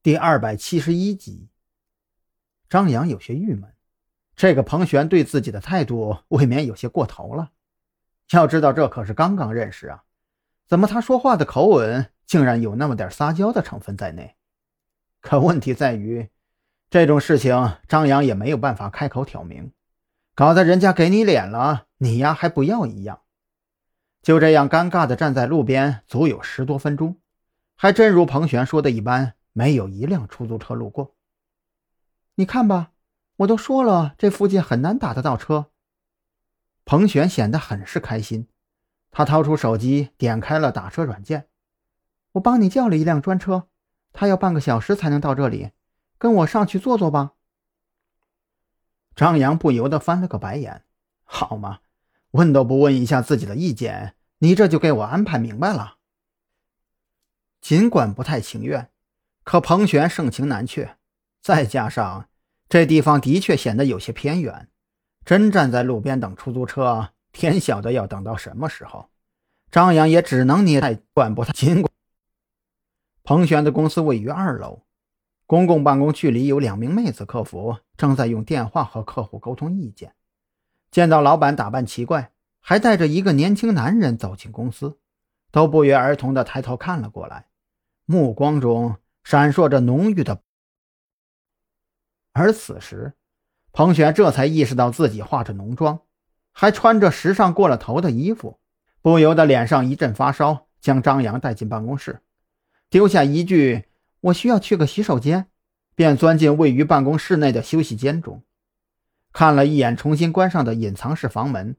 第二百七十一集，张扬有些郁闷，这个彭璇对自己的态度未免有些过头了。要知道，这可是刚刚认识啊，怎么他说话的口吻竟然有那么点撒娇的成分在内？可问题在于，这种事情张扬也没有办法开口挑明，搞得人家给你脸了，你呀还不要一样。就这样尴尬的站在路边，足有十多分钟，还真如彭璇说的一般。没有一辆出租车路过。你看吧，我都说了，这附近很难打得到车。彭璇显得很是开心，他掏出手机，点开了打车软件。我帮你叫了一辆专车，他要半个小时才能到这里，跟我上去坐坐吧。张扬不由得翻了个白眼，好吗？问都不问一下自己的意见，你这就给我安排明白了。尽管不太情愿。可彭璇盛情难却，再加上这地方的确显得有些偏远，真站在路边等出租车，天晓得要等到什么时候。张扬也只能捏在管不太紧。彭璇的公司位于二楼，公共办公区里有两名妹子客服正在用电话和客户沟通意见。见到老板打扮奇怪，还带着一个年轻男人走进公司，都不约而同地抬头看了过来，目光中。闪烁着浓郁的，而此时，彭璇这才意识到自己化着浓妆，还穿着时尚过了头的衣服，不由得脸上一阵发烧，将张扬带进办公室，丢下一句“我需要去个洗手间”，便钻进位于办公室内的休息间中，看了一眼重新关上的隐藏式房门，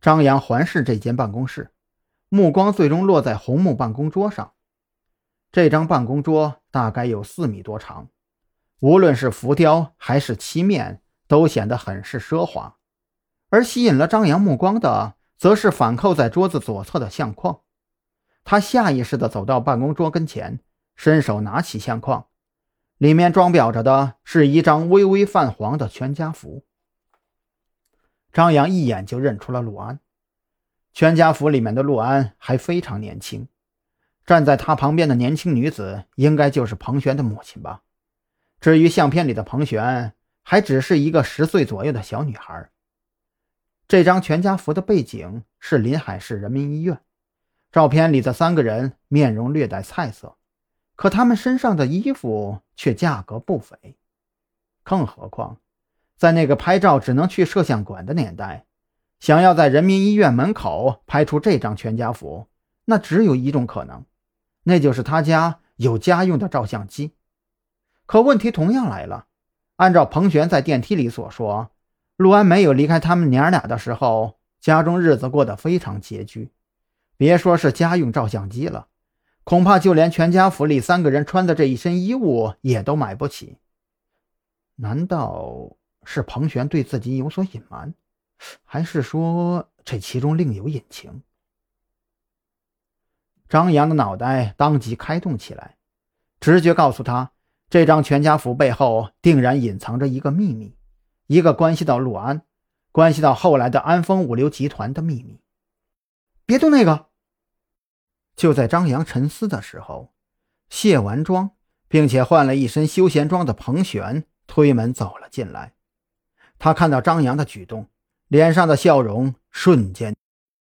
张扬环视这间办公室，目光最终落在红木办公桌上。这张办公桌大概有四米多长，无论是浮雕还是漆面，都显得很是奢华。而吸引了张扬目光的，则是反扣在桌子左侧的相框。他下意识地走到办公桌跟前，伸手拿起相框，里面装裱着的是一张微微泛黄的全家福。张扬一眼就认出了陆安，全家福里面的陆安还非常年轻。站在他旁边的年轻女子，应该就是彭璇的母亲吧？至于相片里的彭璇，还只是一个十岁左右的小女孩。这张全家福的背景是临海市人民医院，照片里的三个人面容略带菜色，可他们身上的衣服却价格不菲。更何况，在那个拍照只能去摄像馆的年代，想要在人民医院门口拍出这张全家福，那只有一种可能。那就是他家有家用的照相机，可问题同样来了。按照彭璇在电梯里所说，陆安没有离开他们娘俩的时候，家中日子过得非常拮据。别说是家用照相机了，恐怕就连全家福里三个人穿的这一身衣物也都买不起。难道是彭璇对自己有所隐瞒，还是说这其中另有隐情？张扬的脑袋当即开动起来，直觉告诉他，这张全家福背后定然隐藏着一个秘密，一个关系到陆安、关系到后来的安丰物流集团的秘密。别动那个！就在张扬沉思的时候，卸完妆并且换了一身休闲装的彭璇推门走了进来。他看到张扬的举动，脸上的笑容瞬间。